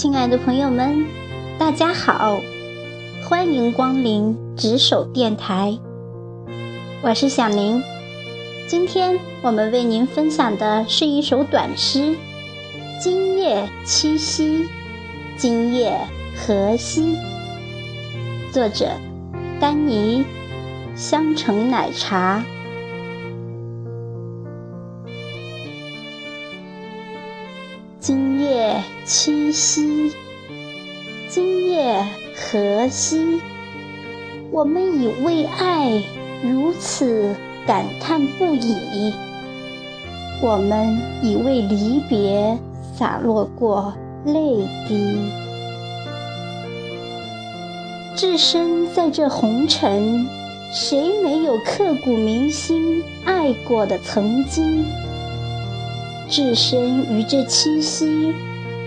亲爱的朋友们，大家好，欢迎光临执手电台，我是小宁。今天我们为您分享的是一首短诗《今夜七夕》，今夜何夕？作者：丹尼，香橙奶茶。今夜七夕，今夜何夕？我们已为爱如此感叹不已，我们已为离别洒落过泪滴。置身在这红尘，谁没有刻骨铭心爱过的曾经？置身于这七夕，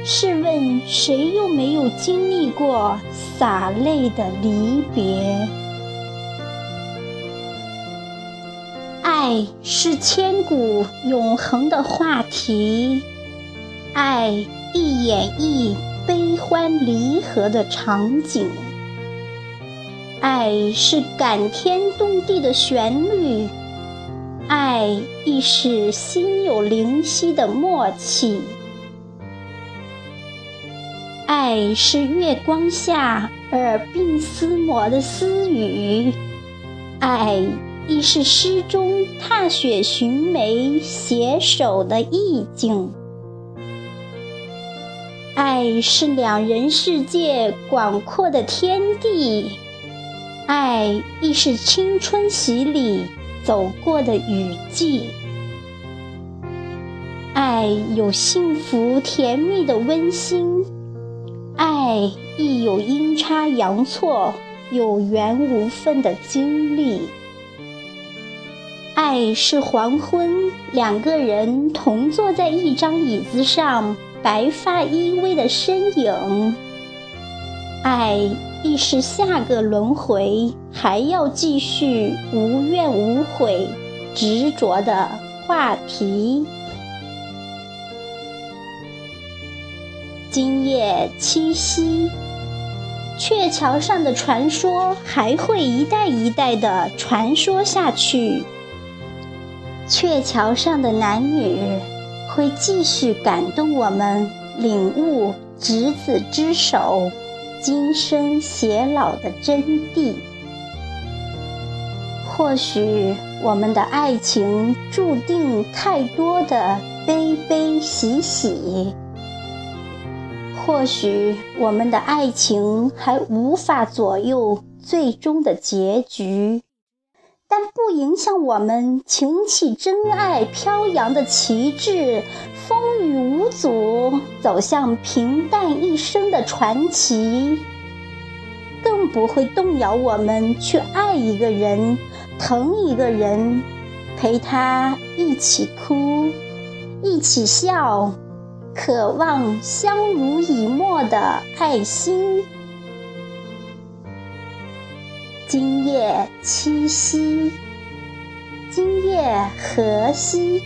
试问谁又没有经历过洒泪的离别？爱是千古永恒的话题，爱一演绎悲欢离合的场景，爱是感天动地的旋律。爱亦是心有灵犀的默契，爱是月光下耳鬓厮磨的私语，爱亦是诗中踏雪寻梅携手的意境，爱是两人世界广阔的天地，爱亦是青春洗礼。走过的雨季，爱有幸福甜蜜的温馨，爱亦有阴差阳错、有缘无分的经历。爱是黄昏，两个人同坐在一张椅子上，白发依偎的身影。爱。亦是下个轮回还要继续无怨无悔、执着的话题。今夜七夕，鹊桥上的传说还会一代一代的传说下去。鹊桥上的男女会继续感动我们，领悟执子之手。今生偕老的真谛。或许我们的爱情注定太多的悲悲喜喜，或许我们的爱情还无法左右最终的结局，但不影响我们擎起真爱飘扬的旗帜。风雨无阻，走向平淡一生的传奇，更不会动摇我们去爱一个人、疼一个人，陪他一起哭，一起笑，渴望相濡以沫的爱心。今夜七夕，今夜何夕？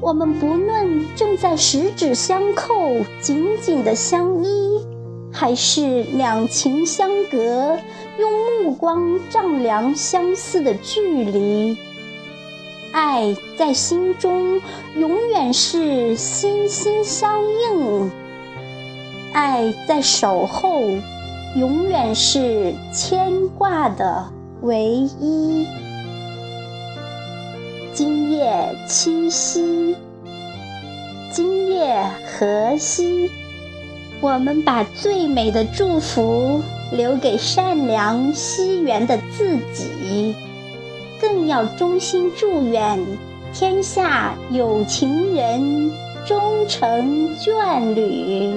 我们不论正在十指相扣、紧紧的相依，还是两情相隔、用目光丈量相思的距离，爱在心中永远是心心相印；爱在守候，永远是牵挂的唯一。今夜七夕，今夜何夕？我们把最美的祝福留给善良惜缘的自己，更要衷心祝愿天下有情人终成眷侣。